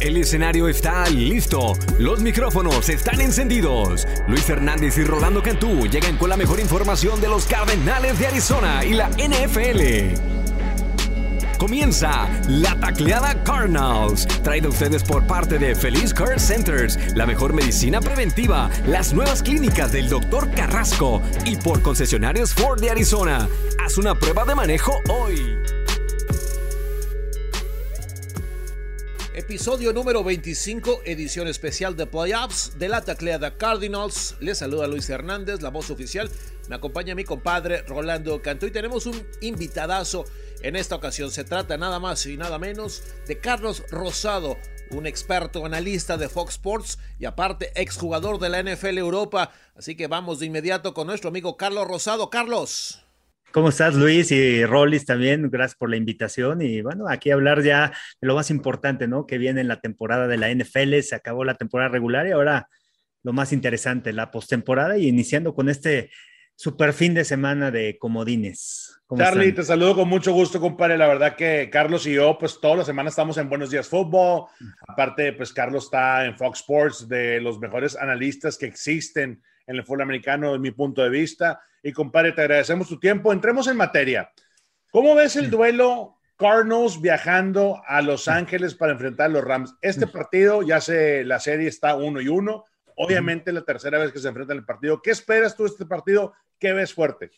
El escenario está listo, los micrófonos están encendidos. Luis Hernández y Rolando Cantú llegan con la mejor información de los Cardenales de Arizona y la NFL. Comienza la tacleada Cardinals, traída a ustedes por parte de Feliz Care Centers, la mejor medicina preventiva, las nuevas clínicas del Dr. Carrasco y por concesionarios Ford de Arizona. Haz una prueba de manejo hoy. Episodio número 25, edición especial de Playoffs de la tacleada Cardinals. Les saluda Luis Hernández, la voz oficial. Me acompaña mi compadre Rolando Cantú y tenemos un invitadazo en esta ocasión. Se trata nada más y nada menos de Carlos Rosado, un experto analista de Fox Sports y aparte exjugador de la NFL Europa. Así que vamos de inmediato con nuestro amigo Carlos Rosado. Carlos. ¿Cómo estás, Luis? Y Rollis también, gracias por la invitación. Y bueno, aquí hablar ya de lo más importante, ¿no? Que viene en la temporada de la NFL, se acabó la temporada regular y ahora lo más interesante, la postemporada y iniciando con este super fin de semana de comodines. Charlie, te saludo con mucho gusto, compadre. La verdad que Carlos y yo, pues toda la semana estamos en Buenos Días Fútbol. Aparte, pues Carlos está en Fox Sports, de los mejores analistas que existen en el fútbol americano, desde mi punto de vista. Y compadre, te agradecemos tu tiempo. Entremos en materia. ¿Cómo ves el duelo Cardinals viajando a Los Ángeles para enfrentar a los Rams? Este partido, ya sé, la serie está uno y uno. Obviamente, la tercera vez que se enfrentan el partido. ¿Qué esperas tú de este partido? ¿Qué ves fuerte?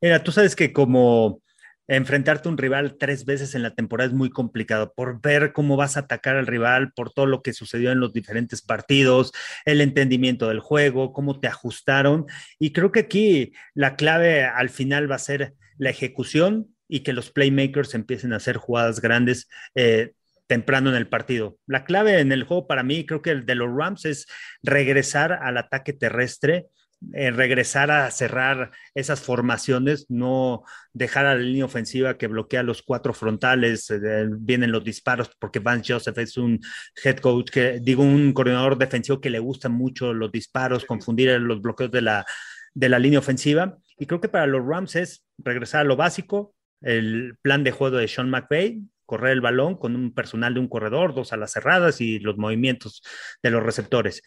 Mira, tú sabes que como enfrentarte a un rival tres veces en la temporada es muy complicado por ver cómo vas a atacar al rival, por todo lo que sucedió en los diferentes partidos, el entendimiento del juego, cómo te ajustaron. Y creo que aquí la clave al final va a ser la ejecución y que los playmakers empiecen a hacer jugadas grandes. Eh, temprano en el partido. La clave en el juego para mí, creo que el de los Rams es regresar al ataque terrestre eh, regresar a cerrar esas formaciones, no dejar a la línea ofensiva que bloquea los cuatro frontales, eh, vienen los disparos, porque Vance Joseph es un head coach que, digo, un coordinador defensivo que le gustan mucho los disparos, confundir los bloqueos de la, de la línea ofensiva. Y creo que para los Rams es regresar a lo básico, el plan de juego de Sean McVay, correr el balón con un personal de un corredor, dos alas cerradas y los movimientos de los receptores.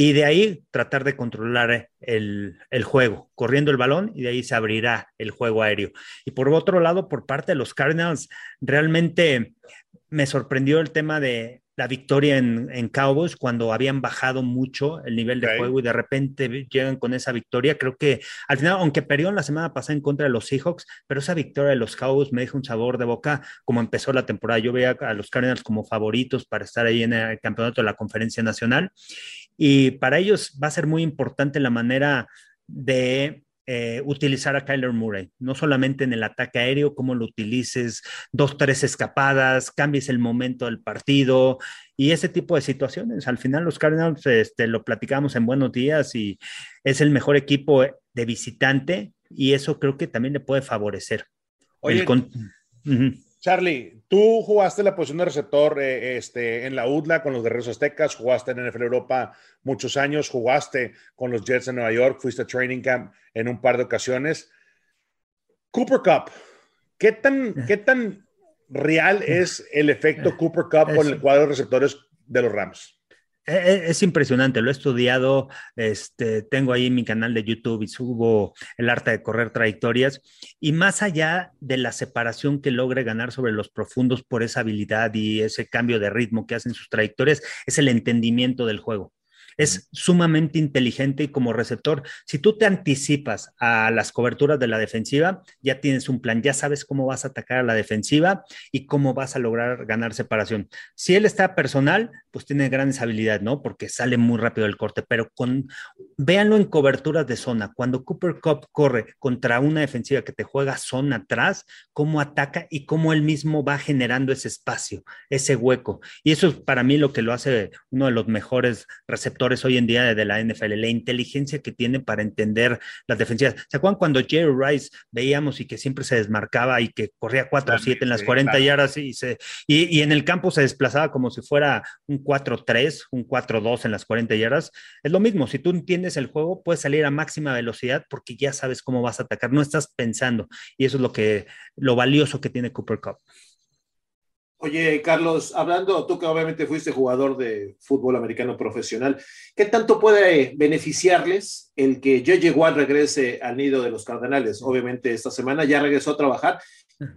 Y de ahí tratar de controlar el, juego, corriendo el balón y de ahí se abrirá el juego aéreo. Y por otro lado, por parte de los Cardinals, realmente me sorprendió el tema de la victoria en, Cowboys cuando habían bajado mucho el nivel de juego y de repente llegan con esa victoria. Creo que al final, aunque perdieron la semana pasada en contra de los Seahawks, pero esa victoria de los Cowboys me deja un sabor de boca como empezó la temporada. Yo veía a los Cardinals como favoritos para estar ahí en el campeonato de la Conferencia Nacional y para ellos va a ser muy importante la manera de eh, utilizar a Kyler Murray, no solamente en el ataque aéreo, cómo lo utilices, dos, tres escapadas, cambies el momento del partido y ese tipo de situaciones. Al final los Cardinals este, lo platicamos en buenos días y es el mejor equipo de visitante y eso creo que también le puede favorecer. Oye, Charlie, tú jugaste la posición de receptor eh, este, en la UDLA con los Guerreros Aztecas, jugaste en NFL Europa muchos años, jugaste con los Jets en Nueva York, fuiste a Training Camp en un par de ocasiones. Cooper Cup, ¿qué tan, qué tan real es el efecto Cooper Cup con el cuadro de receptores de los Rams? E, e, es impresionante, lo he estudiado, este, tengo ahí mi canal de YouTube y subo el arte de correr trayectorias. Y más allá de la separación que logre ganar sobre los profundos por esa habilidad y ese cambio de ritmo que hacen sus trayectorias, es el entendimiento del juego. Es sumamente inteligente y como receptor, si tú te anticipas a las coberturas de la defensiva, ya tienes un plan, ya sabes cómo vas a atacar a la defensiva y cómo vas a lograr ganar separación. Si él está personal, pues tiene grandes habilidades, ¿no? Porque sale muy rápido el corte, pero con, véanlo en coberturas de zona. Cuando Cooper Cup corre contra una defensiva que te juega zona atrás, cómo ataca y cómo él mismo va generando ese espacio, ese hueco. Y eso es para mí lo que lo hace uno de los mejores receptores hoy en día de la NFL, la inteligencia que tiene para entender las defensivas. ¿Se acuerdan cuando Jerry Rice veíamos y que siempre se desmarcaba y que corría 4 o 7 en las 40 yardas y, se, y, en el campo se desplazaba como si fuera un 4-3, un 4-2 en las 40 yardas? Es lo mismo, si tú entiendes el juego, puedes salir a máxima velocidad porque ya sabes cómo vas a atacar, no estás pensando. Y eso es lo que lo valioso que tiene Cooper Cup. Oye, Carlos, hablando, tú que obviamente fuiste jugador de fútbol americano profesional, ¿qué tanto puede beneficiarles el que JJ Watt regrese al nido de los Cardenales? Obviamente esta semana ya regresó a trabajar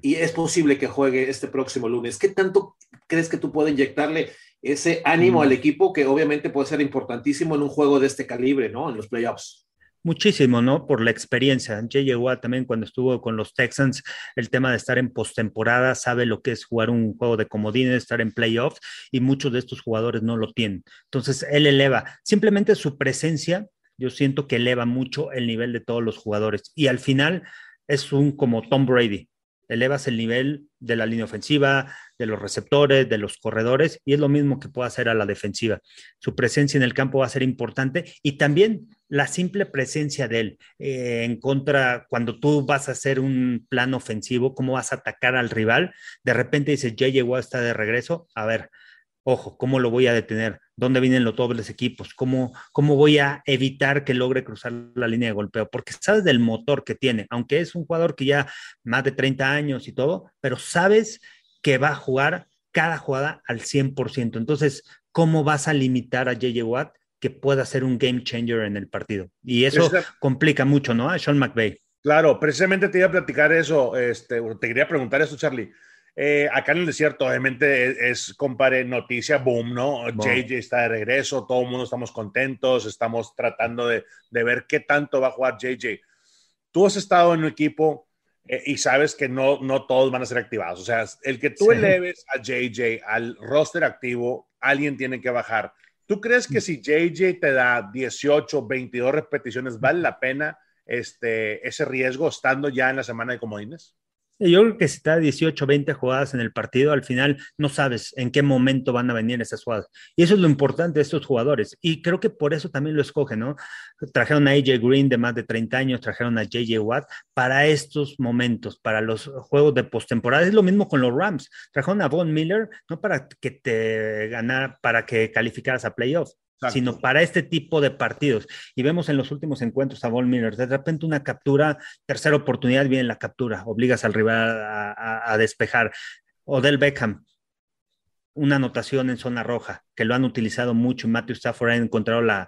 y es posible que juegue este próximo lunes. ¿Qué tanto crees que tú puedes inyectarle ese ánimo mm. al equipo que obviamente puede ser importantísimo en un juego de este calibre, ¿no? En los playoffs. Muchísimo, ¿no? Por la experiencia. J.J. Watt también cuando estuvo con los Texans, el tema de estar en postemporada, sabe lo que es jugar un juego de comodines, estar en playoffs, y muchos de estos jugadores no lo tienen. Entonces, él eleva. Simplemente su presencia, yo siento que eleva mucho el nivel de todos los jugadores. Y al final es un como Tom Brady elevas el nivel de la línea ofensiva, de los receptores, de los corredores, y es lo mismo que puede hacer a la defensiva. Su presencia en el campo va a ser importante y también la simple presencia de él eh, en contra, cuando tú vas a hacer un plan ofensivo, cómo vas a atacar al rival, de repente dices, ya llegó hasta de regreso, a ver, Ojo, ¿cómo lo voy a detener? ¿Dónde vienen los dobles equipos? ¿Cómo, ¿Cómo voy a evitar que logre cruzar la línea de golpeo? Porque sabes del motor que tiene, aunque es un jugador que ya más de 30 años y todo, pero sabes que va a jugar cada jugada al 100%. Entonces, ¿cómo vas a limitar a JJ Watt que pueda ser un game changer en el partido? Y eso complica mucho, ¿no? A Sean McVay. Claro, precisamente te iba a platicar eso, este, te quería preguntar eso, Charlie. Eh, acá en el desierto, obviamente, es, compare noticia boom, ¿no? JJ está de regreso, todo el mundo estamos contentos, estamos tratando de, de, ver qué tanto va a jugar JJ. Tú has estado en un equipo eh, y sabes que no, no todos van a ser activados. O sea, el que tú eleves a JJ al roster activo, alguien tiene que bajar. ¿Tú crees que si JJ te da 18, 22 repeticiones, vale la pena este, ese riesgo estando ya en la semana de comodines? Yo creo que si está 18, 20 jugadas en el partido, al final no sabes en qué momento van a venir esas jugadas. Y eso es lo importante de estos jugadores. Y creo que por eso también lo escogen, ¿no? Trajeron a AJ Green de más de 30 años, trajeron a JJ Watt para estos momentos, para los juegos de postemporada. Es lo mismo con los Rams. Trajeron a Von Miller, no para que te ganara, para que calificaras a playoffs sino para este tipo de partidos. Y vemos en los últimos encuentros a Von Miller, de repente una captura, tercera oportunidad, viene la captura, obligas al rival a, despejar. Odell Beckham, una anotación en zona roja, que lo han utilizado mucho y Matthew Stafford ha encontrado la,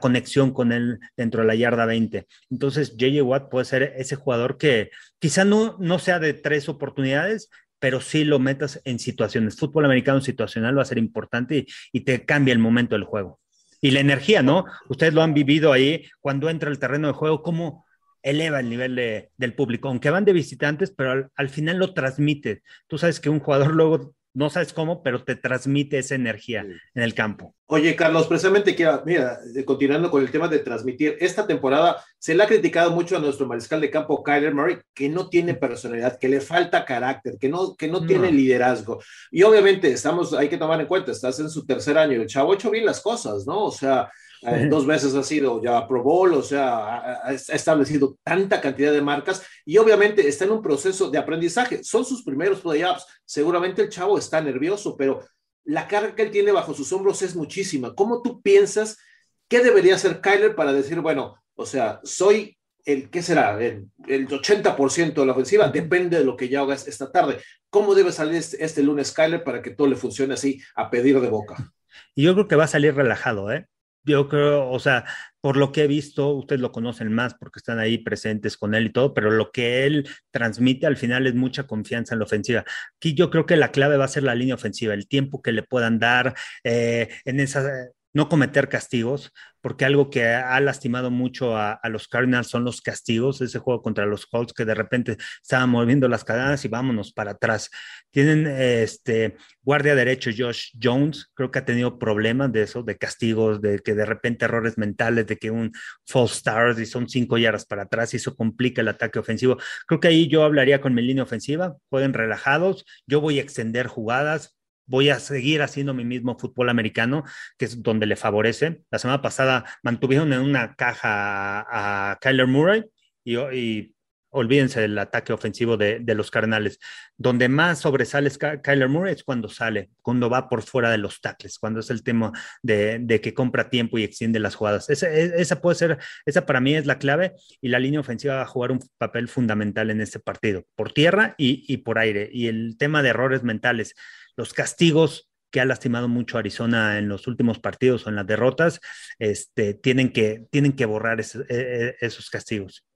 conexión con él dentro de la yarda 20. Entonces, JJ Watt puede ser ese jugador que quizá no, no sea de tres oportunidades, pero sí lo metas en situaciones. Fútbol americano situacional va a ser importante y te cambia el momento del juego y la energía, ¿no? Ustedes lo han vivido ahí cuando entra el terreno de juego, cómo eleva el nivel del público, aunque van de visitantes, pero al, al, final lo transmite. Tú sabes que un jugador luego no sabes cómo, pero te transmite esa energía en el campo. Oye, Carlos, precisamente quiero, mira, continuando con el tema de transmitir, esta temporada se le ha criticado mucho a nuestro mariscal de campo, Kyler Murray, que no tiene personalidad, que le falta carácter, que no, que no, tiene liderazgo. Y obviamente estamos, hay que tomar en cuenta, estás en su tercer año, el chavo ha hecho bien las cosas, ¿no? O sea, eh, dos veces ha sido ya Pro Bowl, o sea, ha, establecido tanta cantidad de marcas y obviamente está en un proceso de aprendizaje. Son sus primeros playoffs. Seguramente el chavo está nervioso, pero la carga que él tiene bajo sus hombros es muchísima. ¿Cómo tú piensas qué debería hacer Kyler para decir, bueno, o sea, soy el, ¿qué será? El, el 80% de la ofensiva, depende de lo que ya hagas esta tarde. ¿Cómo debe salir este, este lunes Kyler para que todo le funcione así a pedir de boca? Y yo creo que va a salir relajado, ¿eh? Yo creo, o sea, por lo que he visto, ustedes lo conocen más porque están ahí presentes con él y todo, pero lo que él transmite al final es mucha confianza en la ofensiva. Aquí yo creo que la clave va a ser la línea ofensiva, el tiempo que le puedan dar eh, en esa no cometer castigos, porque algo que ha lastimado mucho a, los Cardinals son los castigos, ese juego contra los Colts que de repente estaban moviendo las cadenas y vámonos para atrás. Tienen este guardia derecho Josh Jones, creo que ha tenido problemas de eso, de castigos, de que de repente errores mentales, de que un false start y son cinco yardas para atrás y eso complica el ataque ofensivo. Creo que ahí yo hablaría con mi línea ofensiva, jueguen relajados, yo voy a extender jugadas, voy a seguir haciendo mi mismo fútbol americano, que es donde le favorece. La semana pasada mantuvieron en una caja a, Kyler Murray y, olvídense del ataque ofensivo de, los carnales. Donde más sobresale Kyler Murray es cuando sale, cuando va por fuera de los tackles, cuando es el tema de, que compra tiempo y extiende las jugadas. Esa, e, esa, puede ser, esa para mí es la clave y la línea ofensiva va a jugar un papel fundamental en este partido, por tierra y, por aire. Y el tema de errores mentales, los castigos que ha lastimado mucho Arizona en los últimos partidos o en las derrotas, este, tienen, que, tienen que borrar e, e, esos castigos.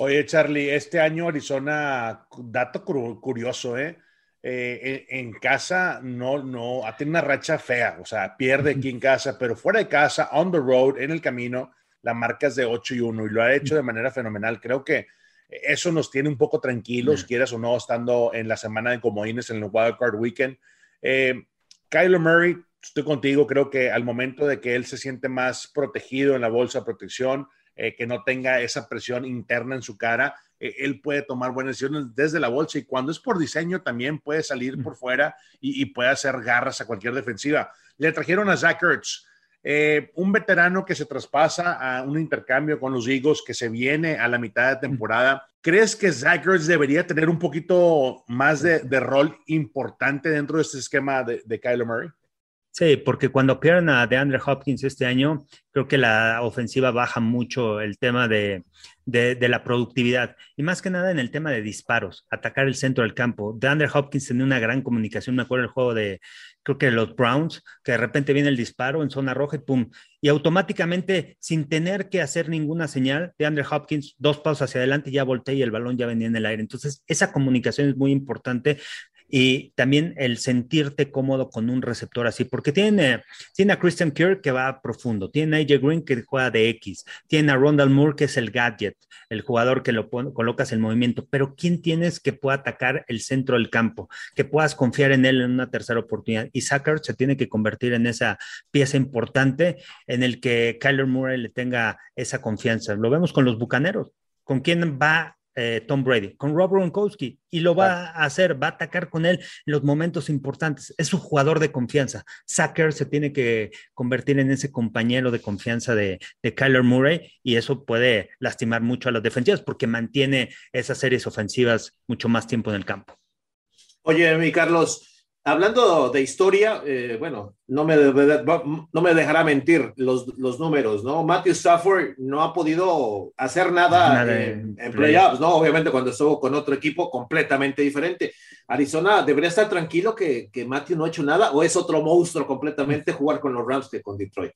Oye, Charlie, este año Arizona, dato curioso, ¿eh? eh en, casa no, no, tiene una racha fea, o sea, pierde aquí en casa, pero fuera de casa, on the road, en el camino, la marca es de 8 y 1 y lo ha hecho de manera fenomenal. Creo que eso nos tiene un poco tranquilos, quieras o no, estando en la semana de comodines en el Wild Card Weekend. Eh, Kyler Murray, estoy contigo, creo que al momento de que él se siente más protegido en la bolsa de protección, eh, que no tenga esa presión interna en su cara, eh, él puede tomar buenas decisiones desde la bolsa y cuando es por diseño también puede salir por fuera y, puede hacer garras a cualquier defensiva. Le trajeron a Zach Ertz, eh, un veterano que se traspasa a un intercambio con los Eagles que se viene a la mitad de temporada. ¿Crees que Zach Ertz debería tener un poquito más de, rol importante dentro de este esquema de, de Kyler Murray? Sí, porque cuando pierden a DeAndre Hopkins este año, creo que la ofensiva baja mucho el tema de, la productividad y más que nada en el tema de disparos, atacar el centro del campo. DeAndre Hopkins tenía una gran comunicación, me acuerdo el juego de, creo que los Browns, que de repente viene el disparo en zona roja y pum, y automáticamente, sin tener que hacer ninguna señal, DeAndre Hopkins, dos pasos hacia adelante, ya voltea y el balón ya venía en el aire. Entonces, esa comunicación es muy importante y también el sentirte cómodo con un receptor así, porque tiene, tiene a Christian Kirk que va profundo, tiene a AJ Green que juega de X, tiene a Rondal Moore que es el gadget, el jugador que lo colocas en movimiento, pero ¿quién tienes que pueda atacar el centro del campo? Que puedas confiar en él en una tercera oportunidad. Y Sacker se tiene que convertir en esa pieza importante en el que Kyler Murray le tenga esa confianza. Lo vemos con los Bucaneros. ¿Con quién va eh, Tom Brady, con Rob Gronkowski, y lo va a hacer, va a atacar con él en los momentos importantes. Es un jugador de confianza. Sacker se tiene que convertir en ese compañero de confianza de, de Kyler Murray, y eso puede lastimar mucho a las defensivas porque mantiene esas series ofensivas mucho más tiempo en el campo. Oye, mi Carlos, hablando de historia, eh, bueno, no me, no me dejará mentir los, los, números, ¿no? Matthew Stafford no ha podido hacer nada, en, playoffs, ¿no? Obviamente cuando estuvo con otro equipo completamente diferente. Arizona debería estar tranquilo que, que Matthew no ha hecho nada o es otro monstruo completamente jugar con los Rams que con Detroit.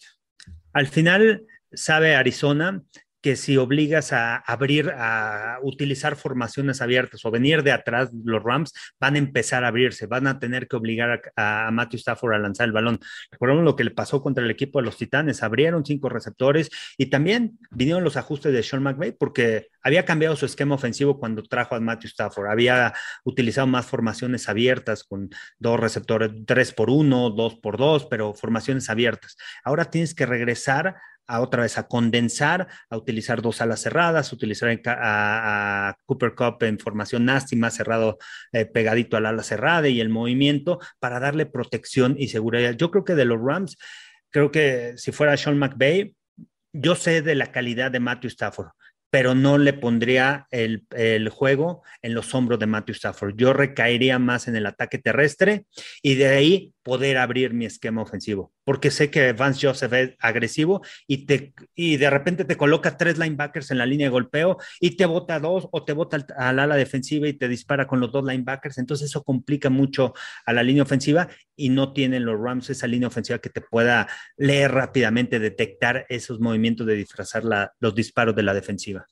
Al final, sabe Arizona que si obligas a abrir, a utilizar formaciones abiertas o venir de atrás, los Rams van a empezar a abrirse, van a tener que obligar a, Matthew Stafford a lanzar el balón. Recordemos lo que le pasó contra el equipo de los Titanes, abrieron cinco receptores y también vinieron los ajustes de Sean McVay porque había cambiado su esquema ofensivo cuando trajo a Matthew Stafford, había utilizado más formaciones abiertas con dos receptores, tres por uno, dos por dos, pero formaciones abiertas. Ahora tienes que regresar a otra vez a condensar, a utilizar dos alas cerradas, utilizar a, Cooper Cup en formación nasty, más cerrado, eh, pegadito al ala cerrada y el movimiento para darle protección y seguridad. Yo creo que de los Rams, creo que si fuera Sean McVay, yo sé de la calidad de Matthew Stafford pero no le pondría el, juego en los hombros de Matthew Stafford. Yo recaería más en el ataque terrestre y de ahí poder abrir mi esquema ofensivo, porque sé que Vance Joseph es agresivo y, te, y de repente te coloca tres linebackers en la línea de golpeo y te bota dos o te bota al, ala defensiva y te dispara con los dos linebackers. Entonces eso complica mucho a la línea ofensiva y no tienen los Rams esa línea ofensiva que te pueda leer rápidamente, detectar esos movimientos de disfrazar los disparos de la defensiva.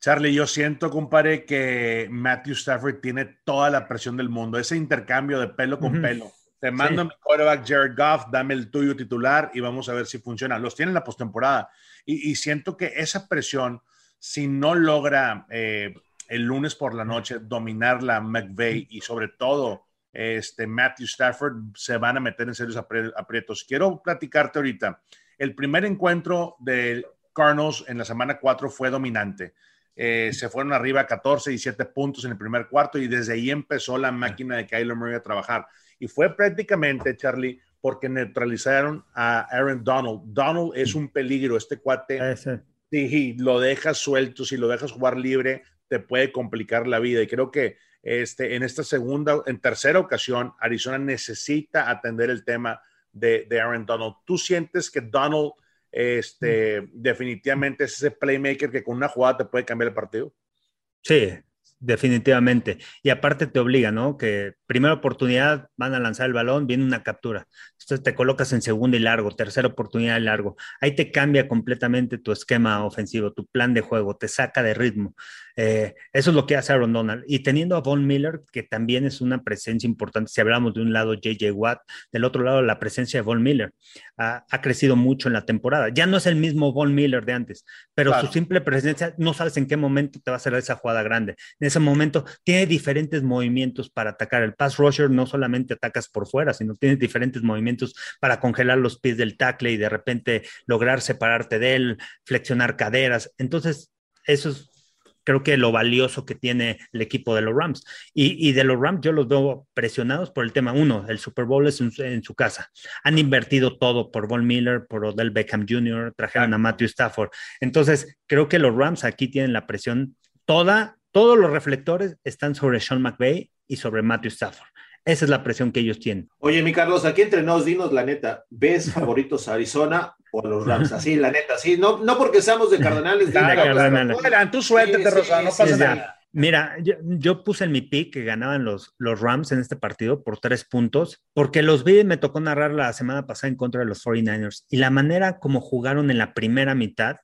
Charlie, yo siento, compadre, que Matthew Stafford tiene toda la presión del mundo, ese intercambio de pelo con pelo. Te mando mi quarterback Jared Goff, dame el tuyo titular y vamos a ver si funciona. Los tiene en la postemporada y, y siento que esa presión, si no logra eh, el lunes por la noche dominar la McVeigh y sobre todo este Matthew Stafford, se van a meter en serios aprietos. Quiero platicarte ahorita. El primer encuentro de Cardinals en la semana 4 fue dominante. Eh, se fueron arriba 14 y 7 puntos en el primer cuarto y desde ahí empezó la máquina de Kyler Murray a trabajar. Y fue prácticamente, Charlie, porque neutralizaron a Aaron Donald. Donald es un peligro, este cuate. Si lo dejas suelto, si lo dejas jugar libre, te puede complicar la vida. Y creo que este, en esta segunda, en tercera ocasión, Arizona necesita atender el tema de, de Aaron Donald. ¿Tú sientes que Donald este, mm. definitivamente es ese playmaker que con una jugada te puede cambiar el partido? Sí, definitivamente. Y aparte te obliga, ¿no? Que primera oportunidad van a lanzar el balón, viene una captura. Entonces te colocas en segunda y largo, tercera oportunidad y largo. Ahí te cambia completamente tu esquema ofensivo, tu plan de juego, te saca de ritmo. Eh, eso es lo que hace Aaron Donald. Y teniendo a Von Miller, que también es una presencia importante, si hablamos de un lado JJ Watt, del otro lado la presencia de Von Miller, ha, crecido mucho en la temporada. Ya no es el mismo Von Miller de antes, pero su simple presencia, no sabes en qué momento te va a hacer esa jugada grande. En ese momento tiene diferentes movimientos para atacar. El pass rusher no solamente atacas por fuera, sino tiene diferentes movimientos para congelar los pies del tackle y de repente lograr separarte de él, flexionar caderas. Entonces, eso es creo que lo valioso que tiene el equipo de los Rams. Y, de los Rams yo los veo presionados por el tema uno, el Super Bowl es en, su casa. Han invertido todo por Von Miller, por Odell Beckham Jr., trajeron a Matthew Stafford. Entonces, creo que los Rams aquí tienen la presión toda, todos los reflectores están sobre Sean McVay y sobre Matthew Stafford. Esa es la presión que ellos tienen. Oye, mi Carlos, aquí entre nos, dinos la neta, ¿ves favoritos a Arizona o los Rams, así, la neta, sí, no, no porque seamos de Cardenales. de tú suéltate, Rosa, no pasa nada. Mira, yo, puse en mi pick que ganaban los, los Rams en este partido por tres puntos, porque los vi, me tocó narrar la semana pasada en contra de los 49ers y la manera como jugaron en la primera mitad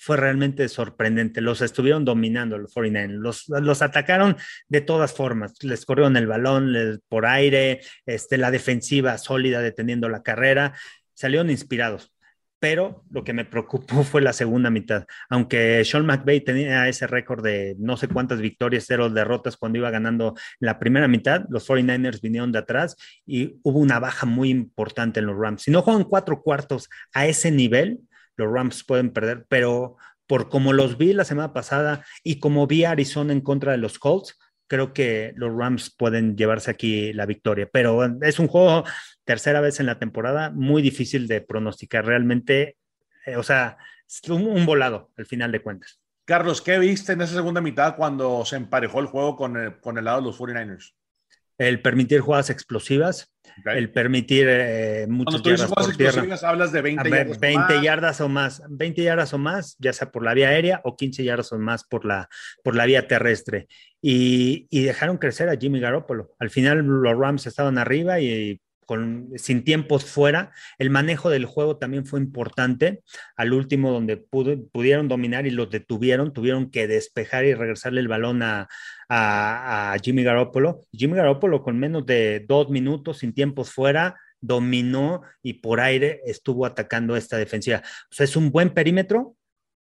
fue realmente sorprendente. Los estuvieron dominando los 49ers, los, los atacaron de todas formas, les corrieron el balón por aire, este, la defensiva sólida deteniendo la carrera, salieron inspirados pero lo que me preocupó fue la segunda mitad. Aunque Sean McVay tenía ese récord de no sé cuántas victorias, cero derrotas cuando iba ganando la primera mitad, los 49ers vinieron de atrás y hubo una baja muy importante en los Rams. Si no juegan cuatro cuartos a ese nivel, los Rams pueden perder, pero por como los vi la semana pasada y como vi a Arizona en contra de los Colts, creo que los Rams pueden llevarse aquí la victoria. Pero es un juego, tercera vez en la temporada, muy difícil de pronosticar. Realmente, eh, o sea, un, volado al final de cuentas. Carlos, ¿qué viste en esa segunda mitad cuando se emparejó el juego con el, con el lado de los 49ers? El permitir jugadas explosivas, el permitir eh, muchas Cuando tú dices explosivas, hablas de 20 yardas. 20 yardas o más, 20 yardas o más, ya sea por la vía aérea o 15 yardas o más por la, por la vía terrestre y, dejaron crecer a Jimmy Garoppolo. Al final los Rams estaban arriba y sin tiempos fuera. El manejo del juego también fue importante. Al último, donde pudieron dominar y los detuvieron, tuvieron que despejar y regresarle el balón a, a, Jimmy Garoppolo. Jimmy Garoppolo con menos de dos minutos, sin tiempos fuera, dominó y por aire estuvo atacando esta defensiva. O sea, es un buen perímetro,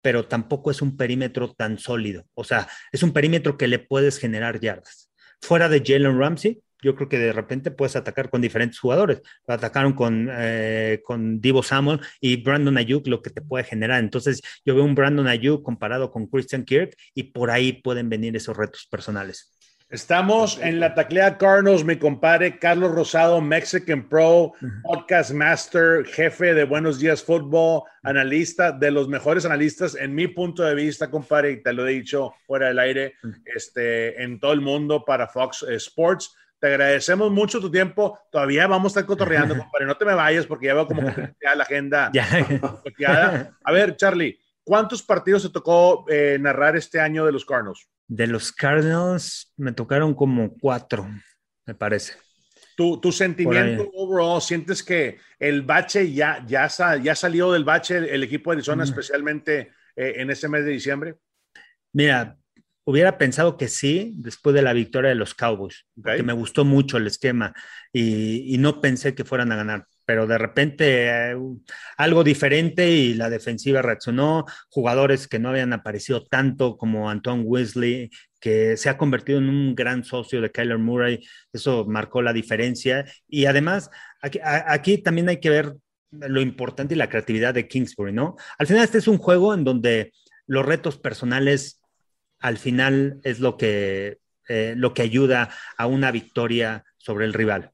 pero tampoco es un perímetro tan sólido. O sea, es un perímetro que le puedes generar yardas. Fuera de Jalen Ramsey, yo creo que de repente puedes atacar con diferentes jugadores. Lo atacaron con, eh, con Divo Samuel y Brandon Ayuk, lo que te puede generar. Entonces, yo veo un Brandon Ayuk comparado con Christian Kirk y por ahí pueden venir esos retos personales. Estamos en la taclea Cardinals, mi compadre Carlos Rosado, Mexican Pro, Podcast Master, jefe de Buenos Días Fútbol, analista, de los mejores analistas en mi punto de vista, compadre, y te lo he dicho fuera del aire, este, en todo el mundo para Fox Sports. Te agradecemos mucho tu tiempo. Todavía vamos a estar cotorreando, compadre. No te me vayas porque ya veo como que la agenda. A ver, Charlie, ¿cuántos partidos se tocó eh, narrar este año de los Cardinals? De los Cardinals me tocaron como cuatro, me parece. Tu, tu sentimiento overall, ¿sientes que el bache ya, ya, ya salió del bache el, equipo de Arizona, especialmente eh, en ese mes de diciembre? Mira, hubiera pensado que sí después de la victoria de los Cowboys, que me gustó mucho el esquema y, no pensé que fueran a ganar pero de repente eh, algo diferente y la defensiva reaccionó, jugadores que no habían aparecido tanto como Antoine Wesley, que se ha convertido en un gran socio de Kyler Murray, eso marcó la diferencia. Y además aquí, aquí también hay que ver lo importante y la creatividad de Kingsbury, ¿no? Al final este es un juego en donde los retos personales al final es lo que, eh, lo que ayuda a una victoria sobre el rival.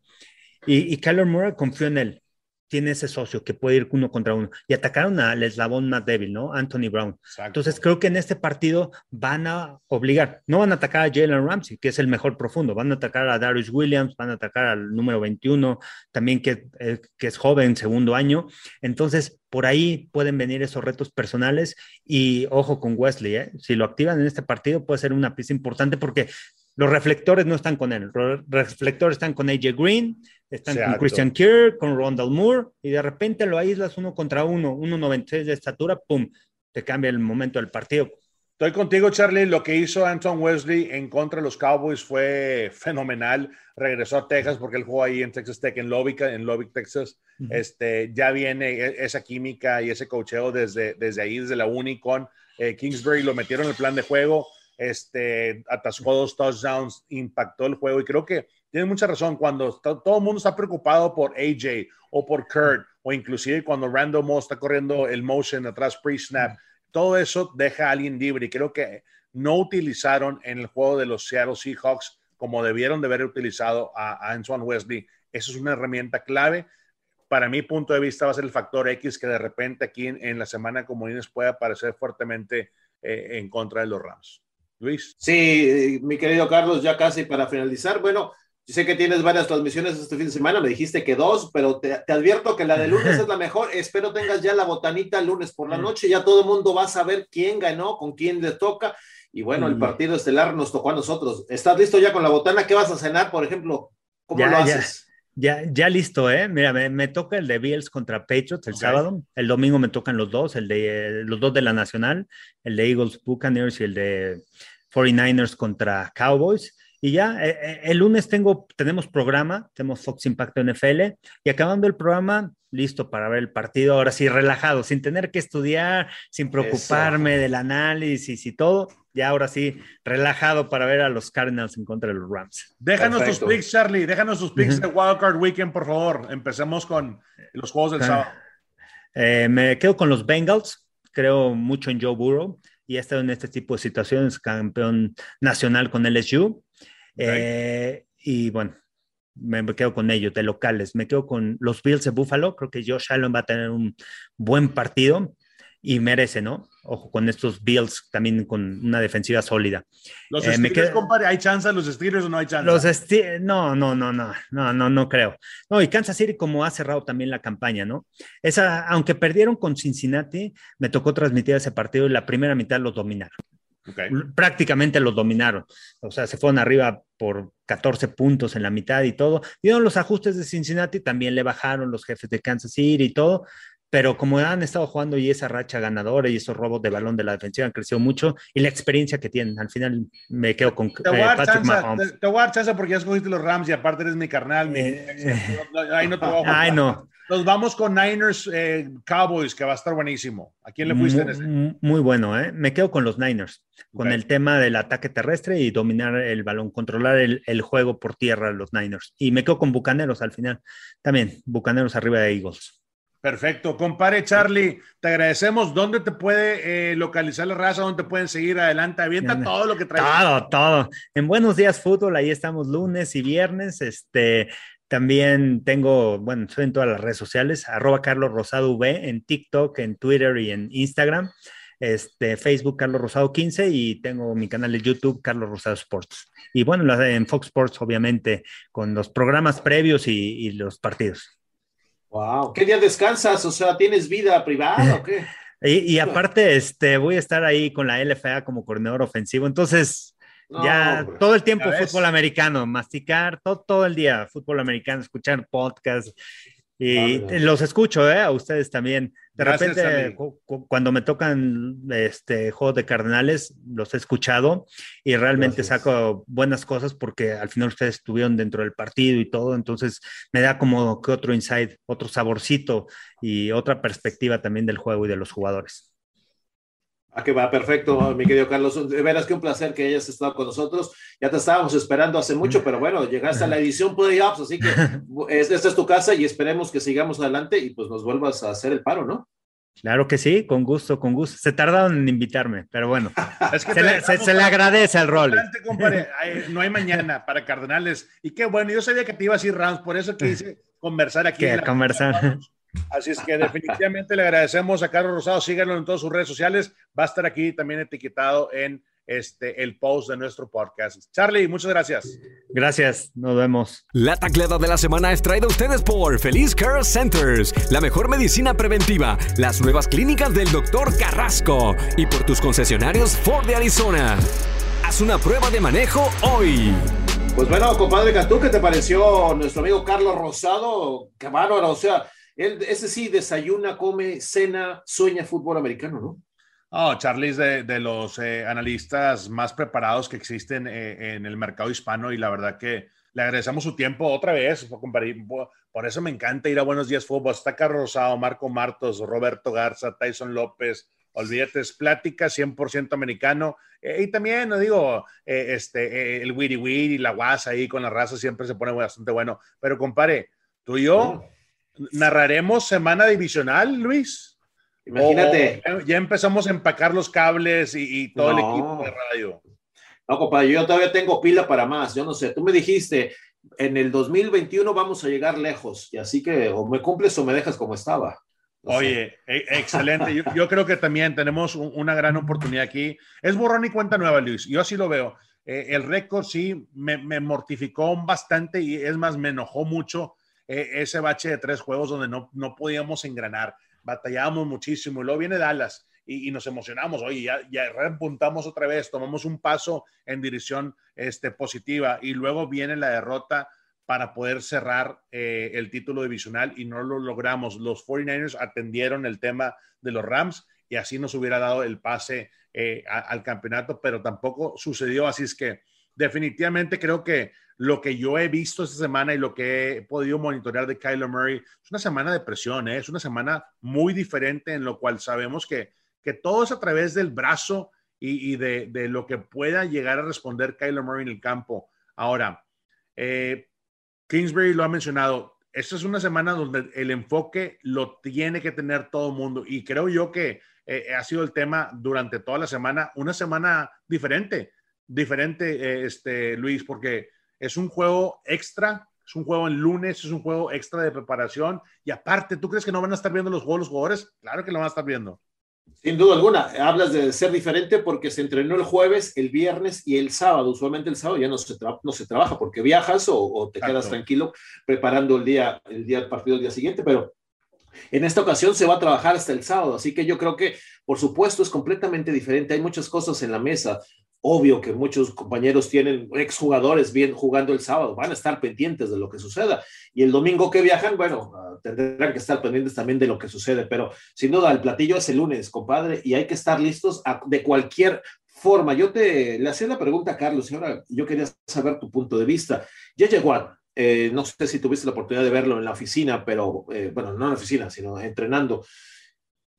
Y, y Kyler Murray confió en él. Tiene ese socio que puede ir uno contra uno. Y atacaron al eslabón más débil, ¿no? Anthony Brown. Entonces creo que en este partido van a obligar, no van a atacar a Jalen Ramsey, que es el mejor profundo, van a atacar a Darius Williams, van a atacar al número 21, también que, eh, que es joven, segundo año. Entonces, por ahí pueden venir esos retos personales y ojo con Wesley, ¿eh? si lo activan en este partido puede ser una pieza importante porque los reflectores no están con él, los reflectores están con AJ Green, están con Christian Kirk, con Rondell Moore, y de repente lo aíslas uno contra uno, 1.96 de estatura, ¡pum! Te cambia el momento del partido. Estoy contigo, Charlie. Lo que hizo Anton Wesley en contra de los Cowboys fue fenomenal. Regresó a Texas porque él jugó ahí en Texas Tech, en Lubbock, en Lubbock, Texas. este, ya viene e, esa química y ese cocheo desde, desde ahí, desde la Unicon. Eh, Kingsbury lo metieron en el plan de juego este, atascó dos touchdowns, impactó el juego y creo que tiene mucha razón cuando todo el mundo está preocupado por AJ o por Kurt o inclusive cuando Randall Moss está corriendo el motion atrás pre-snap, todo eso deja a alguien libre y creo que no utilizaron en el juego de los Seattle Seahawks como debieron de haber utilizado a, Antoine Wesley. Eso es una herramienta clave. Para mi punto de vista va a ser el factor X que de repente aquí en, la semana comodines puede aparecer fuertemente eh, en contra de los Rams. Luis. Sí, mi querido Carlos, ya casi para finalizar. Bueno, yo sé que tienes varias transmisiones este fin de semana, me dijiste que dos, pero te, advierto que la de lunes es la mejor. Espero tengas ya la botanita lunes por la mm. noche, ya todo el mundo va a saber quién ganó, con quién le toca. Y bueno, el mm. partido estelar nos tocó a nosotros. ¿Estás listo ya con la botana? ¿Qué vas a cenar, por ejemplo? ¿Cómo lo haces? Ya, ya listo, ¿eh? Mira, me, toca el de Bills contra Patriots el sábado. El domingo me tocan los dos, el de los dos de la Nacional, el de Eagles Buccaneers y el de 49ers contra Cowboys. Y ya, eh, eh, el lunes tengo, tenemos programa, tenemos Fox Impacto NFL y acabando el programa, listo para ver el partido, ahora sí, relajado, sin tener que estudiar, sin preocuparme del análisis y todo, ya ahora sí, relajado para ver a los Cardinals en contra de los Rams. Déjanos tus picks, Charlie, déjanos tus picks de Wildcard Weekend, por favor. Empecemos con los juegos del ah, sábado. Eh, me quedo con los Bengals, creo mucho en Joe Burrow y ha estado en este tipo de situaciones, campeón nacional con LSU. Eh, y bueno, me, quedo con ellos, de locales. Me quedo con los Bills de Buffalo. Creo que Josh Allen va a tener un buen partido y merece, ¿no? Ojo con estos Bills también con una defensiva sólida. Los eh, Steelers, compadre, ¿hay chance los Steelers o no hay chance? Los no, no, no, no, no, no, no creo. No, y Kansas City como ha cerrado también la campaña, ¿no? Esa, aunque perdieron con Cincinnati, me tocó transmitir ese partido y la primera mitad los dominaron. Prácticamente los dominaron. O sea, se fueron arriba por 14 puntos en la mitad y todo. Dieron los ajustes de Cincinnati, también le bajaron los jefes de Kansas City y todo pero como han estado jugando y esa racha ganadora y esos robos de balón de la defensiva han crecido mucho y la experiencia que tienen, al final me quedo con te eh, Patrick Mahomes. Te, voy a dar chance porque ya escogiste los Rams y aparte eres mi carnal. Eh, ahí no te voy a Ay, no. Nos vamos con Niners eh, Cowboys, que va a estar buenísimo. ¿A quién le fuiste muy, en este? Muy bueno, ¿eh? Me quedo con los Niners, con el tema del ataque terrestre y dominar el balón, controlar el, el juego por tierra los Niners. Y me quedo con Bucaneros al final. También, Bucaneros arriba de Eagles. Perfecto. Compare Charlie, te agradecemos. ¿Dónde te puede eh, localizar la raza? ¿Dónde te pueden seguir adelante? Avienta todo lo que traes. Todo, todo. En Buenos Días Fútbol, ahí estamos lunes y viernes. Este, también tengo, bueno, soy en todas las redes sociales, arroba Carlos Rosado V, en TikTok, en Twitter y en Instagram. Este, Facebook Carlos Rosado 15 y tengo mi canal de YouTube Carlos Rosado Sports. Y bueno, en Fox Sports, obviamente, con los programas previos y los partidos. Wow, ¿qué día descansas? O sea, ¿tienes vida privada o qué? y, aparte, este, voy a estar ahí con la LFA como coordinador ofensivo, entonces ya todo el tiempo fútbol americano, masticar todo, todo el día fútbol americano, escuchar podcasts, y los escucho, ¿eh? A ustedes también. De repente, cuando me tocan este juegos de Cardenales, los he escuchado y realmente saco buenas cosas porque al final ustedes estuvieron dentro del partido y todo, entonces me da como que otro insight, otro saborcito y otra perspectiva también del juego y de los jugadores. Ah, que va, perfecto, mi querido Carlos. De veras que un placer que hayas estado con nosotros. Ya te estábamos esperando hace mucho, pero bueno, llegaste a la edición Playoffs, así que esta es tu casa y esperemos que sigamos adelante y pues nos vuelvas a hacer el paro, ¿no? Claro que sí, con gusto, con gusto. Se tardaron en invitarme, pero bueno, es que se, le, agradece el rol. no hay mañana para Cardenales. Y qué bueno, yo sabía que te ibas a ir Rams, por eso quise conversar aquí. conversar. Así es que definitivamente le agradecemos a Carlos Rosado. Síganlo en todas sus redes sociales. Va a estar aquí también etiquetado en este, el post de nuestro podcast. Charlie, muchas gracias. Gracias, nos vemos. La tacleada de la semana es traída a ustedes por Feliz Care Centers, la mejor medicina preventiva, las nuevas clínicas del doctor Carrasco y por tus concesionarios Ford de Arizona. Haz una prueba de manejo hoy. Pues bueno, compadre Cantú, ¿qué te pareció nuestro amigo Carlos Rosado? Qué bárbaro, o sea, él, ese sí desayuna, come, cena, sueña fútbol americano, ¿no? Oh, Charlie es de, los eh, analistas más preparados que existen eh, en el mercado hispano y la verdad que le agradecemos su tiempo otra vez. Por, eso me encanta ir a Buenos Días Fútbol. Está Carlos Rosado, Marco Martos, Roberto Garza, Tyson López. Olvídate, es plática 100% americano. Eh, y también, no digo, este, el wiri wiri, la guasa ahí con la raza siempre se pone bastante bueno. Pero compare, tú y yo narraremos semana divisional, Luis. Imagínate. ya empezamos a empacar los cables y, todo el equipo de radio. No, compadre, yo todavía tengo pila para más. Yo no sé, tú me dijiste, en el 2021 vamos a llegar lejos. Y así que o me cumples o me dejas como estaba. Oye, e, excelente. Yo, creo que también tenemos una gran oportunidad aquí. Es borrón y cuenta nueva, Luis. Yo así lo veo. Eh, el récord sí me, mortificó bastante y es más, me enojó mucho eh, ese bache de tres juegos donde no, no podíamos engranar. Batallamos muchísimo y luego viene Dallas y, nos emocionamos, oye, ya, ya repuntamos otra vez, tomamos un paso en dirección este, positiva y luego viene la derrota para poder cerrar eh, el título divisional y no lo logramos. Los 49ers atendieron el tema de los Rams y así nos hubiera dado el pase eh, al campeonato, pero tampoco sucedió, así es que definitivamente creo que lo que yo he visto esta semana y lo que he podido monitorear de Kyler Murray es una semana de presión, ¿eh? es una semana muy diferente en lo cual sabemos que, que todo es a través del brazo y, de, de, lo que pueda llegar a responder Kyler Murray en el campo. Ahora, eh, Kingsbury lo ha mencionado, esta es una semana donde el enfoque lo tiene que tener todo el mundo y creo yo que eh, ha sido el tema durante toda la semana, una semana diferente, diferente, este, Luis, porque es un juego extra, es un juego en lunes, es un juego extra de preparación. Y aparte, ¿tú crees que no van a estar viendo los juegos los jugadores? Claro que lo van a estar viendo. Sin duda alguna, hablas de ser diferente porque se entrenó el jueves, el viernes y el sábado. Usualmente el sábado ya no se, no se trabaja porque viajas o, te quedas tranquilo preparando el día, el día del partido el día siguiente, pero en esta ocasión se va a trabajar hasta el sábado, así que yo creo que, por supuesto, es completamente diferente. Hay muchas cosas en la mesa. Obvio que muchos compañeros tienen exjugadores bien jugando el sábado, van a estar pendientes de lo que suceda. Y el domingo que viajan, bueno, ah, tendrán que estar pendientes también de lo que sucede. Pero sin duda, el platillo es el lunes, compadre, y hay que estar listos de cualquier forma. Yo te le hacía la pregunta a Carlos y ahora yo quería saber tu punto de vista. JJ Watt, eh, no sé si tuviste la oportunidad de verlo en la oficina, pero eh, bueno, no en la oficina, sino entrenando.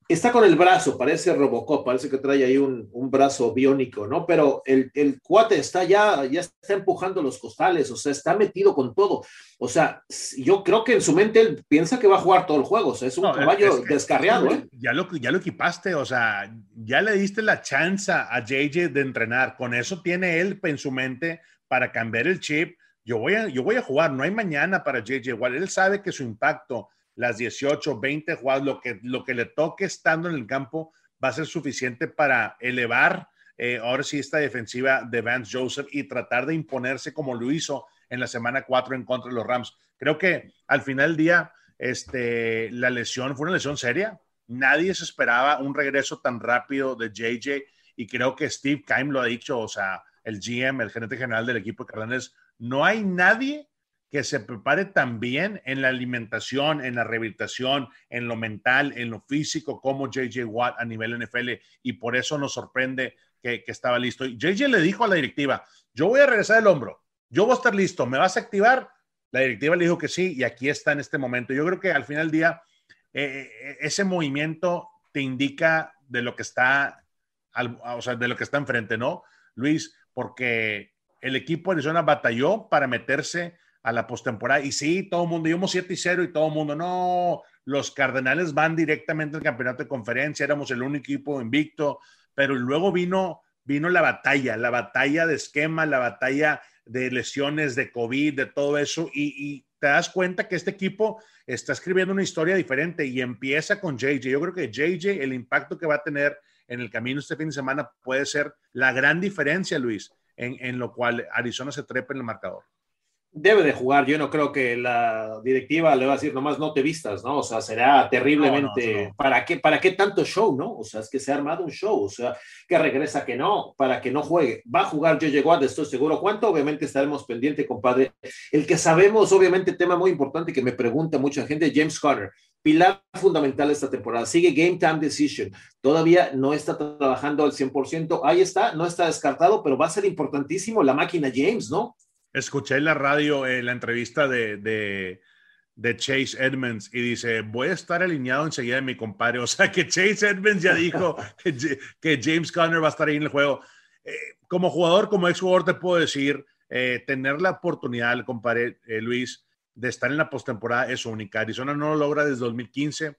Está con el brazo, parece Robocop, parece que trae ahí un, brazo biónico, ¿no? Pero el, el, cuate está ya, ya está empujando los costales, o sea, está metido con todo. O sea, yo creo que en su mente él piensa que va a jugar todo el juego, o sea, es un caballo descarriado, ¿eh? Ya lo, ya lo equipaste, o sea, ya le diste la chance a JJ de entrenar, con eso tiene él en su mente para cambiar el chip. Yo voy a, yo voy a jugar, no hay mañana para JJ igual, él sabe que su impacto las 18, 20 jugadas, lo que, lo que le toque estando en el campo va a ser suficiente para elevar eh, ahora sí esta defensiva de Vance Joseph y tratar de imponerse como lo hizo en la semana 4 en contra de los Rams. Creo que al final del día este, la lesión fue una lesión seria. Nadie se esperaba un regreso tan rápido de JJ y creo que Steve Keim lo ha dicho, o sea, el GM, el gerente general del equipo de Cardenales, no hay nadie que se prepare también en la alimentación, en la rehabilitación, en lo mental, en lo físico, como JJ Watt a nivel NFL, y por eso nos sorprende que, estaba listo. Y JJ le dijo a la directiva, yo voy a regresar el hombro, yo voy a estar listo, ¿me vas a activar? La directiva le dijo que sí, y aquí está en este momento. Yo creo que al final del día, eh, eh, ese movimiento te indica de lo que está, o sea, de lo que está enfrente, ¿no? Luis, porque el equipo de Arizona batalló para meterse a la postemporada. Y sí, todo el mundo, íbamos 7 y 0 y todo el mundo, no, los Cardenales van directamente al campeonato de conferencia, éramos el único equipo invicto, pero luego vino, vino la batalla, la batalla de esquema, la batalla de lesiones, de COVID, de todo eso, y, te das cuenta que este equipo está escribiendo una historia diferente y empieza con JJ. Yo creo que JJ, el impacto que va a tener en el camino este fin de semana puede ser la gran diferencia, Luis, en, en lo cual Arizona se trepa en el marcador debe de jugar. Yo no creo que la directiva le va a decir nomás no te vistas, ¿no? O sea, será terriblemente. ¿Para qué, para qué tanto show, no? O sea, es que se ha armado un show. O sea, que regresa que no, para que no juegue. Va a jugar yo Watt, estoy seguro. ¿Cuánto? Obviamente estaremos pendientes, compadre. El que sabemos, obviamente, tema muy importante que me pregunta mucha gente, James Conner. Pilar fundamental esta temporada. Sigue Game Time Decision. Todavía no está trabajando al 100%. Ahí está, no está descartado, pero va a ser importantísimo la máquina James, ¿no? Escuché en la radio eh, la entrevista de, Chase Edmonds y dice, voy a estar alineado enseguida de mi compadre. O sea que Chase Edmonds ya dijo que, James Conner va a estar ahí en el juego. Eh, como jugador, como ex jugador, te puedo decir, eh, tener la oportunidad, compadre Luis, de estar en la postemporada es única. Arizona no lo logra desde 2015.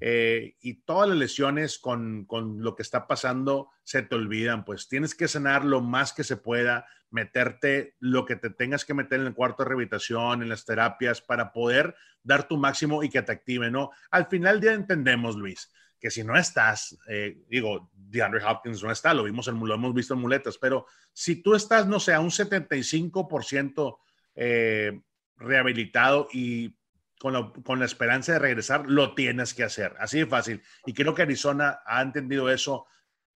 Y todas las lesiones con, con, lo que está pasando se te olvidan, pues tienes que sanar lo más que se pueda meterte lo que te tengas que meter en el cuarto de rehabilitación, en las terapias, para poder dar tu máximo y que te active, ¿no? Al final ya entendemos, Luis, que si no estás, eh, digo, DeAndre Hopkins no está, lo, vimos en, lo hemos visto en muletas, pero si tú estás, no sé, a un 75% eh, rehabilitado y con la, esperanza de regresar, lo tienes que hacer. Así de fácil. Y creo que Arizona ha entendido eso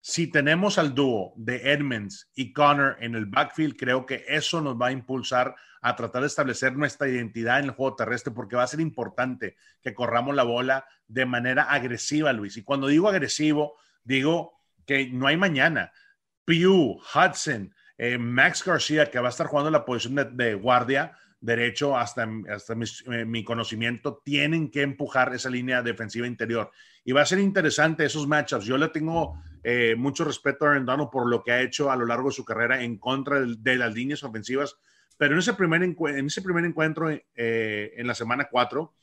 si tenemos al dúo de Edmonds y Connor en el backfield, creo que eso nos va a impulsar a tratar de establecer nuestra identidad en el juego terrestre, porque va a ser importante que corramos la bola de manera agresiva, Luis. Y cuando digo agresivo, digo que no hay mañana. Pew, Hudson, eh, Max García, que va a estar jugando la posición de, guardia derecho hasta, hasta eh, mi, conocimiento, tienen que empujar esa línea defensiva interior. Y va a ser interesante esos matchups. Yo le tengo eh, mucho respeto a Donald por lo que ha hecho a lo largo de su carrera en contra de, las líneas ofensivas. Pero en ese primer, en ese primer encuentro, eh, en la semana 4,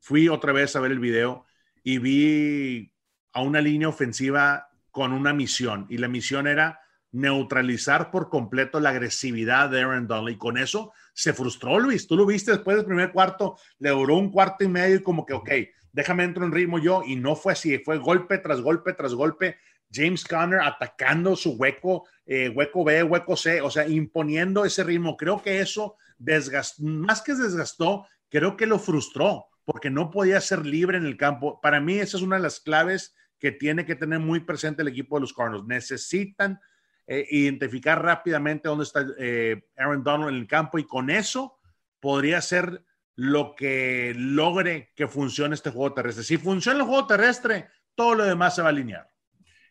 fui otra vez a ver el video y vi a una línea ofensiva con una misión. Y la misión era neutralizar por completo la agresividad de Aaron Donald. Y con eso se frustró Luis. Tú lo viste después del primer cuarto, le duró un cuarto y medio y como que, ok, déjame entrar en ritmo yo. Y no fue así, fue golpe tras golpe tras golpe James Conner atacando su hueco, eh, hueco B, hueco C, o sea, imponiendo ese ritmo. Creo que eso desgastó, más que desgastó, creo que lo frustró porque no podía ser libre en el campo. Para mí, esa es una de las claves que tiene que tener muy presente el equipo de los Cardinals. Necesitan eh, identificar rápidamente dónde está eh, Aaron Donald en el campo y con eso podría ser lo que logre que funcione este juego terrestre. Si funciona el juego terrestre, todo lo demás se va a alinear.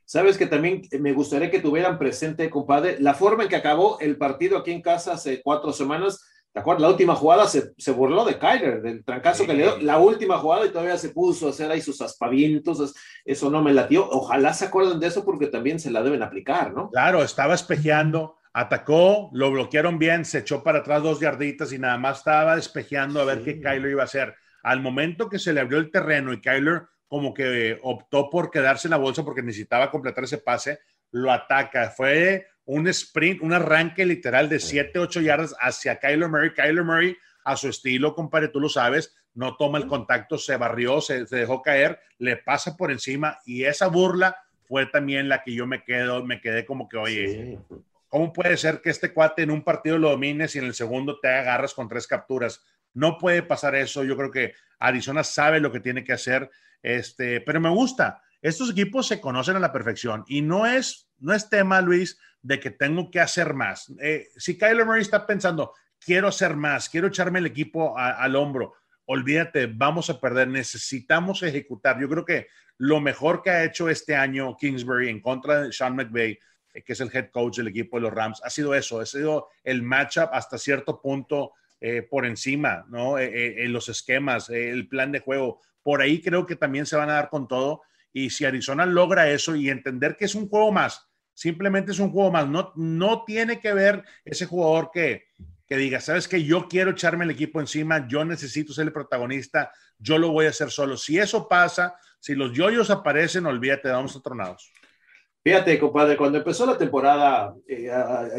Sabes que también me gustaría que tuvieran presente, compadre, la forma en que acabó el partido aquí en casa hace cuatro semanas. ¿Te acuerdas? La última jugada se, se burló de Kyler, del trancazo que le dio. La última jugada y todavía se puso a hacer ahí sus aspavientos. Eso no me latió. Ojalá se acuerden de eso porque también se la deben aplicar, ¿no? Claro, estaba espejeando, atacó, lo bloquearon bien, se echó para atrás dos yarditas y nada más estaba despejeando a ver qué Kyler iba a hacer. Al momento que se le abrió el terreno y Kyler como que optó por quedarse en la bolsa porque necesitaba completar ese pase, lo ataca. Fue un sprint, un arranque literal de 7, 8 yardas hacia Kyler Murray. Kyler Murray, a su estilo, compadre, tú lo sabes, no toma el contacto, se barrió, se, dejó caer, le pasa por encima y esa burla fue también la que yo me quedo, me quedé como que, oye, ¿cómo puede ser que este cuate en un partido lo domines y en el segundo te agarras con tres capturas? No puede pasar eso. Yo creo que Arizona sabe lo que tiene que hacer. Este, pero me gusta. Estos equipos se conocen a la perfección y no es, no es tema, Luis, de que tengo que hacer más. Eh, si Kyler Murray está pensando, quiero hacer más, quiero echarme el equipo al hombro, olvídate, vamos a perder, necesitamos ejecutar. Yo creo que lo mejor que ha hecho este año Kingsbury en contra de Sean McVay, eh, que es el head coach del equipo de los Rams, ha sido eso, ha sido el matchup hasta cierto punto eh, por encima, ¿no? en los esquemas, el plan de juego por ahí creo que también se van a dar con todo. Y si Arizona logra eso y entender que es un juego más, simplemente es un juego más, no, no tiene que ver ese jugador que, que diga, sabes que yo quiero echarme el equipo encima, yo necesito ser el protagonista, yo lo voy a hacer solo. Si eso pasa, si los yoyos aparecen, olvídate, vamos a tronados. Fíjate, compadre, cuando empezó la temporada, eh,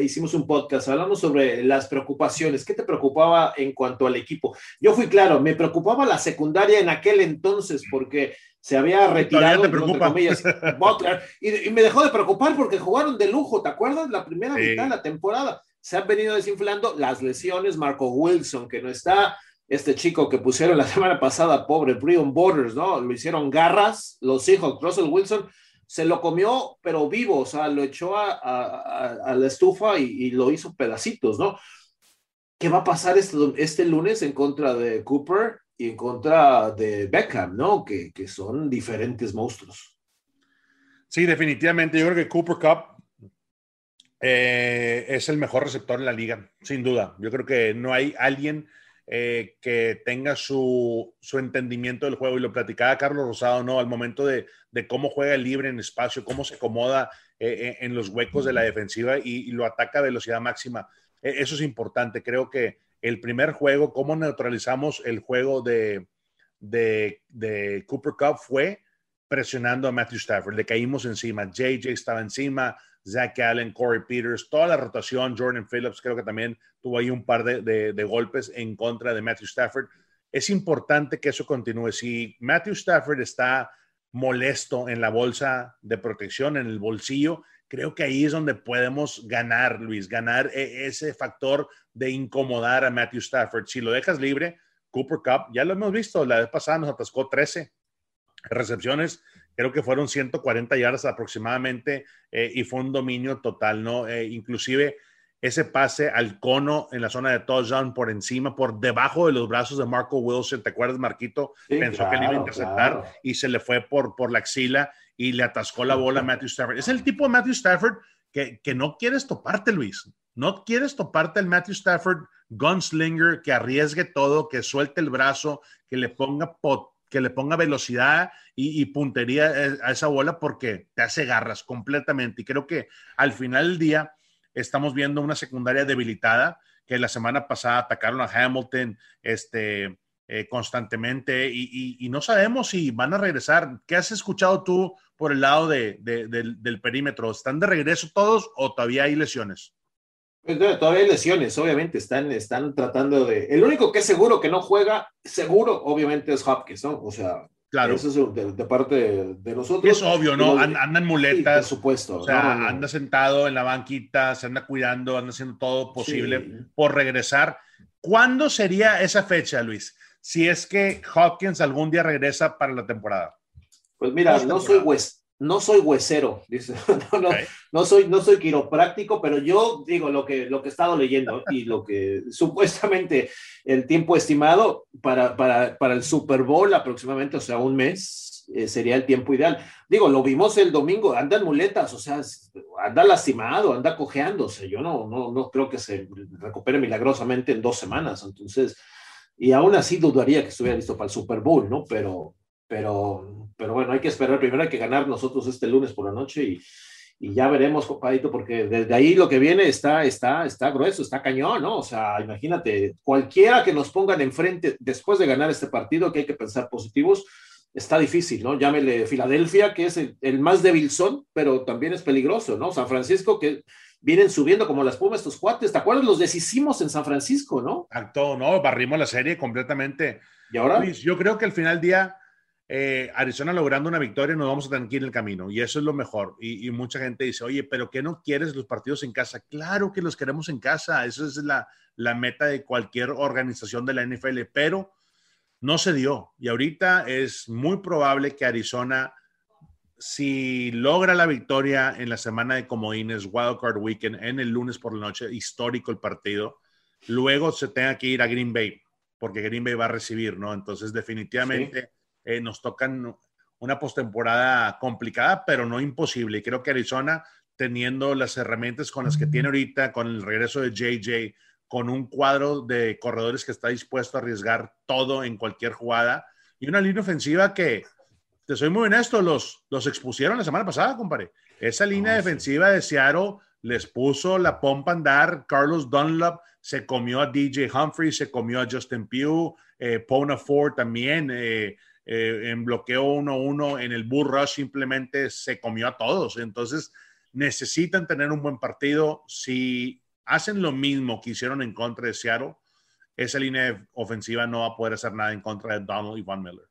hicimos un podcast, hablamos sobre las preocupaciones. ¿Qué te preocupaba en cuanto al equipo? Yo fui claro, me preocupaba la secundaria en aquel entonces porque se había retirado, te preocupa? comillas, Butler, y, me dejó de preocupar porque jugaron de lujo, ¿te acuerdas? La primera mitad de la temporada. Se han venido desinflando las lesiones, Marco Wilson, que no está, este chico que pusieron la semana pasada, pobre Brian Borders, ¿no? Lo hicieron garras, los hijos, Russell Wilson se lo comió, pero vivo, o sea, lo echó a, la estufa y, lo hizo pedacitos, ¿no? ¿Qué va a pasar este, este, lunes en contra de Cooper y en contra de Beckham, ¿no? Que, son diferentes monstruos. Sí, definitivamente. Yo creo que Cooper Cup eh, es el mejor receptor en la liga, sin duda. Yo creo que no hay alguien eh, que tenga su, entendimiento del juego. Y lo platicaba Carlos Rosado, ¿no? Al momento de, cómo juega libre en espacio, cómo se acomoda eh, en los huecos de la defensiva y, lo ataca a velocidad máxima. eso es importante. Creo que el primer juego, cómo neutralizamos el juego de, de, de Cooper Cup fue presionando a Matthew Stafford. Le caímos encima. JJ estaba encima. Zach Allen, Corey Peters, toda la rotación, Jordan Phillips creo que también tuvo ahí un par de, golpes en contra de Matthew Stafford. Es importante que eso continúe. Si Matthew Stafford está molesto en la bolsa de protección, en el bolsillo, creo que ahí es donde podemos ganar, Luis, ganar e, ese factor de incomodar a Matthew Stafford. Si lo dejas libre, Cooper Cup, ya lo hemos visto, la vez pasada nos atascó 13 recepciones, creo que fueron 140 yardas aproximadamente eh, y fue un dominio total, ¿no? Eh, inclusive ese pase al cono en la zona de touchdown por encima, por debajo de los brazos de Marco Wilson, ¿te acuerdas, Marquito? Pensó que le iba a interceptar y se le fue por, por la axila y le atascó la bola a Matthew Stafford. Es el tipo de Matthew Stafford que, que no quieres toparte, Luis. No quieres toparte el Matthew Stafford gunslinger que arriesgue todo, que suelte el brazo, que le ponga pot que le ponga velocidad y, puntería eh, a esa bola porque te hace garras completamente. Y creo que al final del día estamos viendo una secundaria debilitada, que la semana pasada atacaron a Hamilton este, eh, constantemente y, no sabemos si van a regresar. ¿Qué has escuchado tú por el lado del, del perímetro? ¿Están de regreso todos o todavía hay lesiones? Pues, todavía hay lesiones, obviamente, están, están tratando de... El único que es seguro que no juega, seguro, obviamente es Hopkins, ¿no? O sea, claro. eso es de, parte de, nosotros. es obvio, ¿no? andan muletas. por supuesto. O sea, anda sentado en la banquita, se anda cuidando, anda haciendo todo posible por regresar. ¿Cuándo sería esa fecha, Luis? Si es que Hopkins algún día regresa para la temporada. Pues mira, no soy, West, no soy huesero, dice, no, soy, no soy quiropráctico, pero yo digo lo que, lo que he estado leyendo y lo que supuestamente el tiempo estimado para, para, para el Super Bowl aproximadamente, o sea, un mes, eh, sería el tiempo ideal. Digo, lo vimos el domingo, anda en muletas, o sea, anda lastimado, anda cojeándose, yo no, no, no creo que se recupere milagrosamente en dos semanas, entonces, y aún así dudaría que estuviera listo para el Super Bowl, ¿no? Pero, pero, pero bueno, hay que esperar. Primero hay que ganar nosotros este lunes por la noche y, ya veremos, compadito, porque desde ahí lo que viene está, está, está grueso, está cañón, ¿no? O sea, imagínate, cualquiera que nos pongan enfrente después de ganar este partido, que hay que pensar positivos, está difícil, ¿no? Llámele Filadelfia, que es el, más débil son, pero también es peligroso, ¿no? San Francisco, que vienen subiendo como las pumas estos cuates, ¿te acuerdas? Los deshicimos en San Francisco, ¿no? Acto, ¿no? Barrimos la serie completamente. ¿Y ahora? yo creo que al final del día eh, Arizona logrando una victoria, nos vamos a tener que ir en el camino y eso es lo mejor. Y, mucha gente dice, oye, pero ¿qué no quieres los partidos en casa? Claro que los queremos en casa, esa es la, la meta de cualquier organización de la NFL, pero no se dio. Y ahorita es muy probable que Arizona, si logra la victoria en la semana de comodines, Wildcard Weekend, en el lunes por la noche, histórico el partido, luego se tenga que ir a Green Bay, porque Green Bay va a recibir, ¿no? Entonces, definitivamente. Eh, nos tocan una postemporada complicada, pero no imposible. Y creo que Arizona, teniendo las herramientas con las que tiene ahorita, con el regreso de JJ, con un cuadro de corredores que está dispuesto a arriesgar todo en cualquier jugada, y una línea ofensiva que, te soy muy honesto, los, los expusieron la semana pasada, compadre. Esa línea defensiva de Seattle les puso la pompa a andar. Carlos Dunlap se comió a DJ Humphrey, se comió a Justin Pugh, eh, Pona Ford también. Eh, eh, en bloqueo 1-1, en el bull rush simplemente se comió a todos. Entonces necesitan tener un buen partido. Si hacen lo mismo que hicieron en contra de Seattle, esa línea ofensiva no va a poder hacer nada en contra de Donald y Von Miller.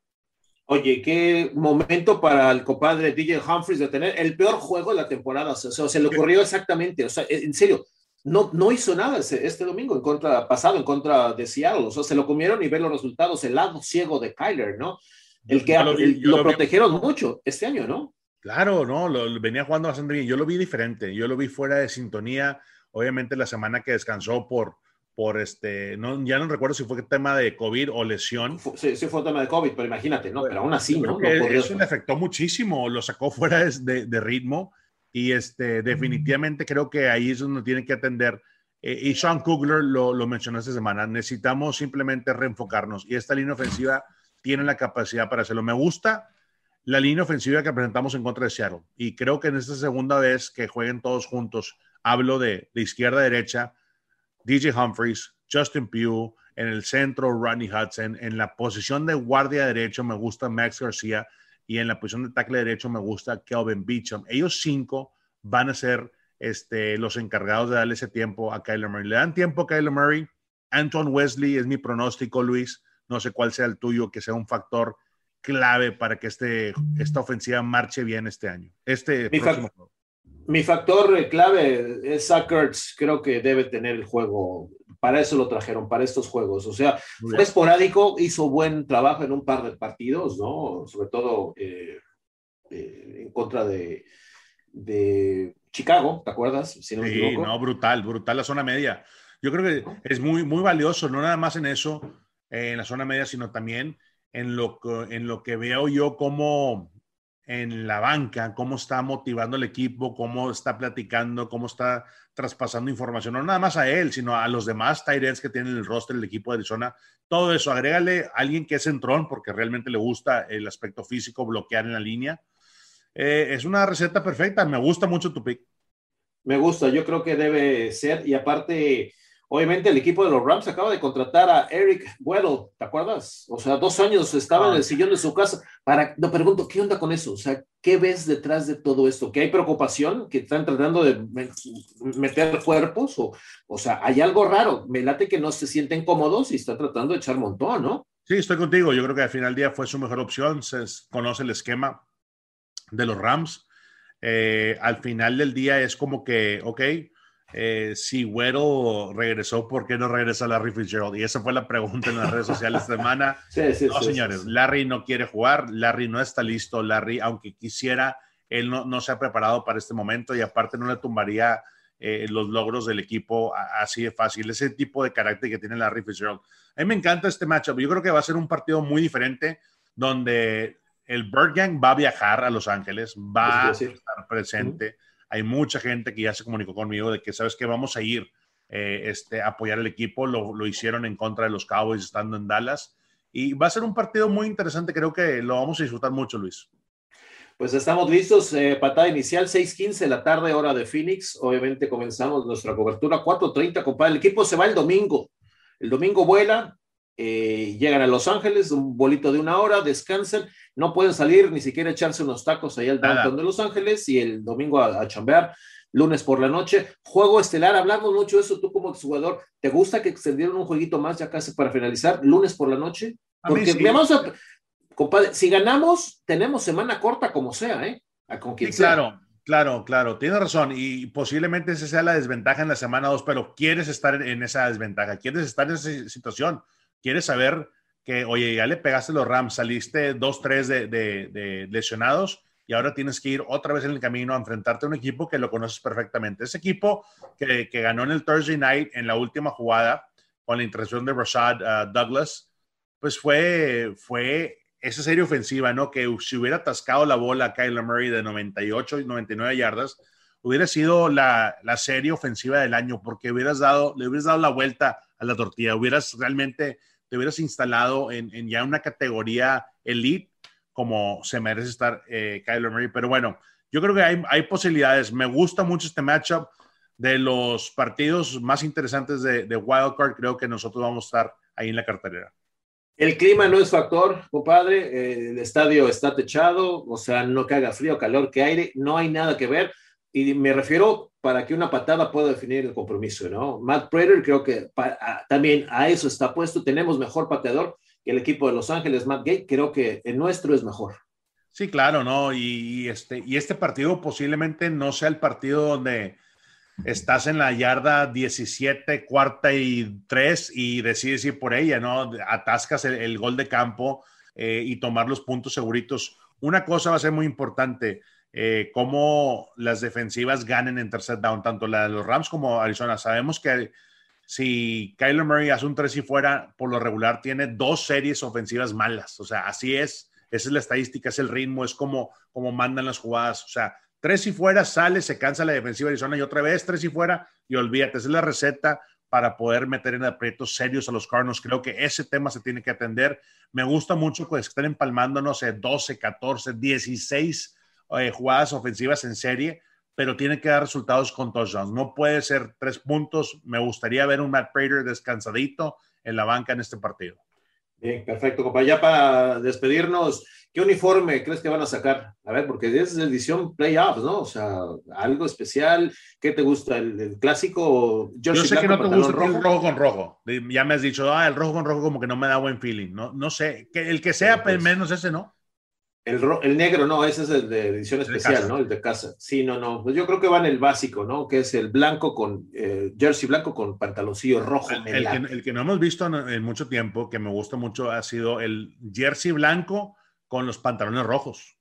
Oye, qué momento para el compadre DJ Humphries de tener el peor juego de la temporada. O sea, se le ocurrió exactamente. O sea, en serio, no, no hizo nada este domingo en contra, pasado en contra de Seattle. O sea, se lo comieron y ver los resultados, el lado ciego de Kyler, ¿no? El que lo, protegieron mucho este año, ¿no? Claro, no, lo, venía jugando bastante bien. Yo lo vi diferente, yo lo vi fuera de sintonía. Obviamente la semana que descansó por, por este, no, ya no recuerdo si fue tema de COVID o lesión. Sí, sí fue tema de COVID, pero imagínate, ¿no? Pero aún así, ¿no? eso le afectó muchísimo, lo sacó fuera de, de, ritmo y este, definitivamente creo que ahí es donde tiene que atender. Eh, y Sean Kugler lo, lo, mencionó esta semana, necesitamos simplemente reenfocarnos y esta línea ofensiva tiene la capacidad para hacerlo. Me gusta la línea ofensiva que presentamos en contra de Seattle y creo que en esta segunda vez que jueguen todos juntos, hablo de, de izquierda a derecha, DJ Humphries, Justin Pugh, en el centro Rodney Hudson, en la posición de guardia derecho me gusta Max García y en la posición de tackle derecho me gusta Kelvin Beecham. Ellos cinco van a ser este, los encargados de darle ese tiempo a Kyler Murray. Le dan tiempo a Kyler Murray. Anton Wesley es mi pronóstico, Luis. No sé cuál sea el tuyo, que sea un factor clave para que este, esta ofensiva marche bien este año. Este próximo juego. Mi factor clave es Sackers, creo que debe tener el juego. Para eso lo trajeron, para estos juegos. O sea, fue esporádico, hizo buen trabajo en un par de partidos, ¿no? Sobre todo eh, eh, en contra de, de, Chicago, ¿te acuerdas? sí, no, brutal, brutal la zona media. Yo creo que es muy, muy valioso, no nada más en eso, eh, en la zona media, sino también en lo, en lo que veo yo como en la banca, cómo está motivando el equipo, cómo está platicando, cómo está traspasando información, no nada más a él, sino a los demás Tyrants que tienen el roster del equipo de Arizona. Todo eso, agrégale a alguien que es centrón, porque realmente le gusta el aspecto físico, bloquear en la línea. Eh, es una receta perfecta, me gusta mucho tu pick. Me gusta, yo creo que debe ser, y aparte, Obviamente el equipo de los Rams acaba de contratar a Eric Weddle, ¿te acuerdas? O sea, dos años estaba en el sillón de su casa. Para, no pregunto, ¿qué onda con eso? O sea, ¿qué ves detrás de todo esto? ¿Que hay preocupación? ¿Que están tratando de meter cuerpos? O, o sea, hay algo raro. Me late que no se sienten cómodos y están tratando de echar montón, ¿no? Sí, estoy contigo. Yo creo que al final del día fue su mejor opción. Se conoce el esquema de los Rams. Eh, al final del día es como que, ok, eh, si Güero regresó, ¿por qué no regresa Larry Fitzgerald? Y esa fue la pregunta en las redes sociales esta semana. no, señores, Larry no quiere jugar, Larry no está listo, Larry, aunque quisiera, él no, se ha preparado para este momento y aparte no le tumbaría eh, los logros del equipo así de fácil. Ese tipo de carácter que tiene Larry Fitzgerald. A mí me encanta este matchup. Yo creo que va a ser un partido muy diferente donde el Bird Gang va a viajar a Los Ángeles, va a estar presente hay mucha gente que ya se comunicó conmigo de que, ¿sabes que Vamos a ir eh, este, a apoyar el equipo. Lo, lo, hicieron en contra de los Cowboys estando en Dallas. Y va a ser un partido muy interesante. Creo que lo vamos a disfrutar mucho, Luis. Pues estamos listos. Eh, patada inicial, 6:15 de la tarde, hora de Phoenix. Obviamente comenzamos nuestra cobertura 4:30, compadre. El equipo se va el domingo. El domingo vuela, eh, llegan a Los Ángeles, un bolito de una hora, descansan, no pueden salir ni siquiera echarse unos tacos allá al downtown de Los Ángeles y el domingo a, chambear, lunes por la noche. Juego estelar, hablamos mucho de eso, tú como jugador, ¿te gusta que extendieron un jueguito más ya casi para finalizar, lunes por la noche? Porque vamos a, compadre, si ganamos, tenemos semana corta como sea, ¿eh? con quien claro. Claro, claro, tienes razón y posiblemente esa sea la desventaja en la semana 2, pero quieres estar en esa desventaja, quieres estar en esa situación quieres saber que, oye, ya le pegaste los Rams, saliste 2-3 de, de, lesionados y ahora tienes que ir otra vez en el camino a enfrentarte a un equipo que lo conoces perfectamente. Ese equipo que, que ganó en el Thursday night en la última jugada con la intervención de Rashad uh, Douglas, pues fue, fue esa serie ofensiva, ¿no? Que si hubiera atascado la bola a Kyler Murray de 98 y 99 yardas, hubiera sido la, la, serie ofensiva del año, porque hubieras dado, le hubieras dado la vuelta a la tortilla, hubieras realmente, te hubieras instalado en, ya una categoría elite como se merece estar eh, Kyler Murray. Pero bueno, yo creo que hay, hay, posibilidades. Me gusta mucho este matchup de los partidos más interesantes de, de Wildcard. Creo que nosotros vamos a estar ahí en la cartelera. El clima no es factor, compadre. Eh, el estadio está techado, o sea, no haga frío, calor, que aire, no hay nada que ver. Y me refiero para que una patada pueda definir el compromiso, ¿no? Matt Prater creo que también a eso está puesto. Tenemos mejor pateador que el equipo de Los Ángeles, Matt Gate. Creo que el nuestro es mejor. Sí, claro, ¿no? Y, este, y este partido posiblemente no sea el partido donde estás en la yarda 17, cuarta y tres y decides ir por ella, ¿no? Atascas el, gol de campo eh, y tomar los puntos seguritos. Una cosa va a ser muy importante, eh, cómo las defensivas ganen en tercer down, tanto la de los Rams como Arizona. Sabemos que si Kyler Murray hace un tres y fuera, por lo regular tiene dos series ofensivas malas. O sea, así es. Esa es la estadística, es el ritmo, es como, como mandan las jugadas. O sea, Tres y fuera, sale, se cansa la defensiva de Arizona y otra vez tres y fuera y olvídate. Esa es la receta para poder meter en aprietos serios a los Cardinals. Creo que ese tema se tiene que atender. Me gusta mucho que estén empalmando, no sé, 12, 14, 16 jugadas ofensivas en serie, pero tiene que dar resultados con touchdowns. No puede ser tres puntos. Me gustaría ver un Matt Prater descansadito en la banca en este partido. Bien, perfecto, compa. Ya para despedirnos, ¿qué uniforme crees que van a sacar? A ver, porque es edición playoffs, ¿no? O sea, algo especial. ¿Qué te gusta? ¿El, clásico? Yo sé que no te gusta el rojo con rojo. Ya me has dicho, ah, el rojo con rojo como que no me da buen feeling. No, no sé, que el que sea pues, menos ese, ¿no? El, negro, no, ese es el de edición especial, ¿no? El de casa. Sí, no, no. Pues yo creo que va en el básico, ¿no? Que es el blanco con eh, jersey blanco con pantaloncillo rojo. El, que, el, que, no hemos visto en, mucho tiempo, que me gusta mucho, ha sido el jersey blanco con los pantalones rojos.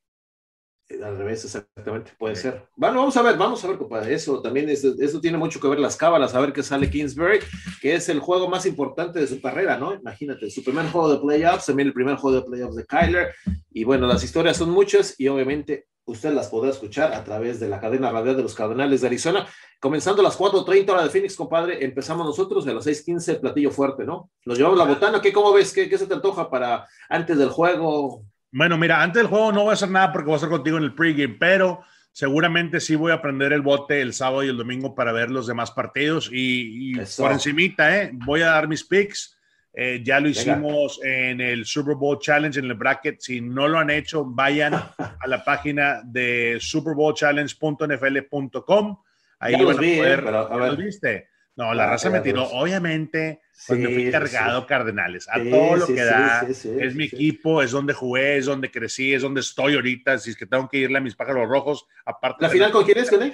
Eh, al revés, exactamente, puede ser. Bueno, vamos a ver, vamos a ver, compadre. Eso también, es, eso tiene mucho que ver las cábalas, a ver qué sale Kingsbury, que es el juego más importante de su carrera, ¿no? Imagínate, su primer juego de playoffs, también el primer juego de playoffs de Kyler. Y bueno, las historias son muchas y obviamente usted las podrá escuchar a través de la cadena radial de los Cardenales de Arizona. Comenzando a las 4.30 hora de Phoenix, compadre, empezamos nosotros a las 6.15, platillo fuerte, ¿no? Nos llevamos la botana, ¿qué, cómo ves? ¿Qué, ¿Qué se te antoja para antes del juego? Bueno, mira, antes del juego no voy a hacer nada porque voy a estar contigo en el pregame, pero seguramente sí voy a aprender el bote el sábado y el domingo para ver los demás partidos y, por encimita, ¿eh? Voy a dar mis picks. Eh, ya lo hicimos en el Super Bowl Challenge en el bracket. Si no lo han hecho, vayan a la página de superbowlchallenge.nfl.com. Ahí van a poder. ¿Lo viste? No, la raza me tiró. Obviamente, cuando fui cargado Cardenales, a todo lo que da. es mi equipo, es donde jugué, es donde crecí, es donde estoy ahorita. Si es que tengo que irle a mis pájaros rojos, aparte. ¿La final con quién es, con él?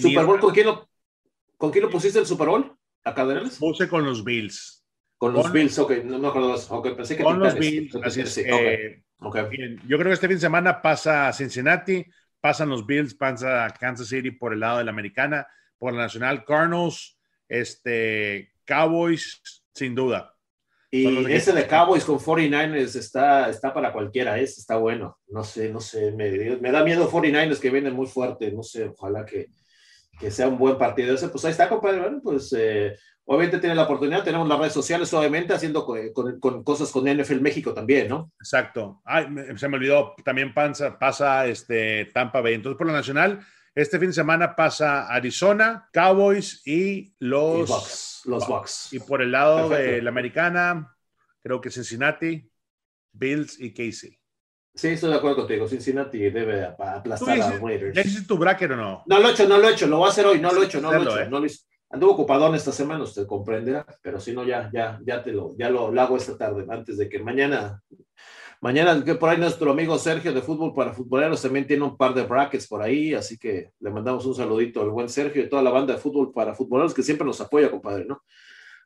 ¿Super Bowl con quién, lo, con quién lo pusiste el Super Bowl? ¿A Cardenales? Puse con los Bills. Con los Bills, ok, no me acuerdo. Okay, pensé que con los Bills, así es. Eh, yo creo que este fin de semana pasa Cincinnati, pasan los Bills, pasa Kansas City por el lado de la americana, por la nacional Cardinals este, Cowboys, sin duda. Y ese de Cowboys con 49ers está, está para cualquiera, es, está bueno. No sé, no sé, me, me da miedo 49ers que vienen muy fuerte, no sé, ojalá que, que sea un buen partido ese. Pues ahí está, compadre, bueno, pues eh, obviamente tiene la oportunidad, tenemos las redes sociales, obviamente, haciendo con, con, cosas con NFL México también, ¿no? Exacto. Ay, se me olvidó, también pasa, pasa este, Tampa Bay. Entonces, por lo nacional, este fin de semana pasa Arizona, Cowboys y los Bucks. Los Bucks. Y por el lado de la americana, creo que Cincinnati, Bills y Casey. Sí, estoy de acuerdo contigo. Cincinnati debe aplastar a Raiders. ¿Ya hiciste tu bracket o no? No lo he hecho, no lo he hecho. Lo voy a hacer hoy. No lo he hecho, no lo he hecho. Eh. No lo Anduvo ocupadón esta semana, usted comprenderá. Pero si no, ya, ya, ya te lo, ya lo, lo hago esta tarde, antes de que mañana Mañana, que por ahí nuestro amigo Sergio de Fútbol para Futboleros también tiene un par de brackets por ahí, así que le mandamos un saludito al buen Sergio y toda la banda de Fútbol para Futboleros que siempre nos apoya, compadre, ¿no?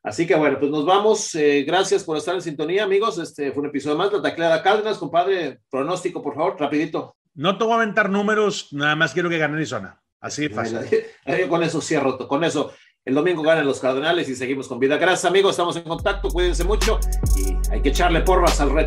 Así que bueno, pues nos vamos. Eh, gracias por estar en sintonía, amigos. Este fue un episodio más de La Tacleada Cárdenas, compadre. Pronóstico, por favor, rapidito. No te voy a aventar números, nada más quiero que gane Arizona. Así fácil. Con eso cierro, con eso. El domingo ganan los Cardenales y seguimos con vida. Gracias, amigos. Estamos en contacto. Cuídense mucho y hay que echarle porras al Red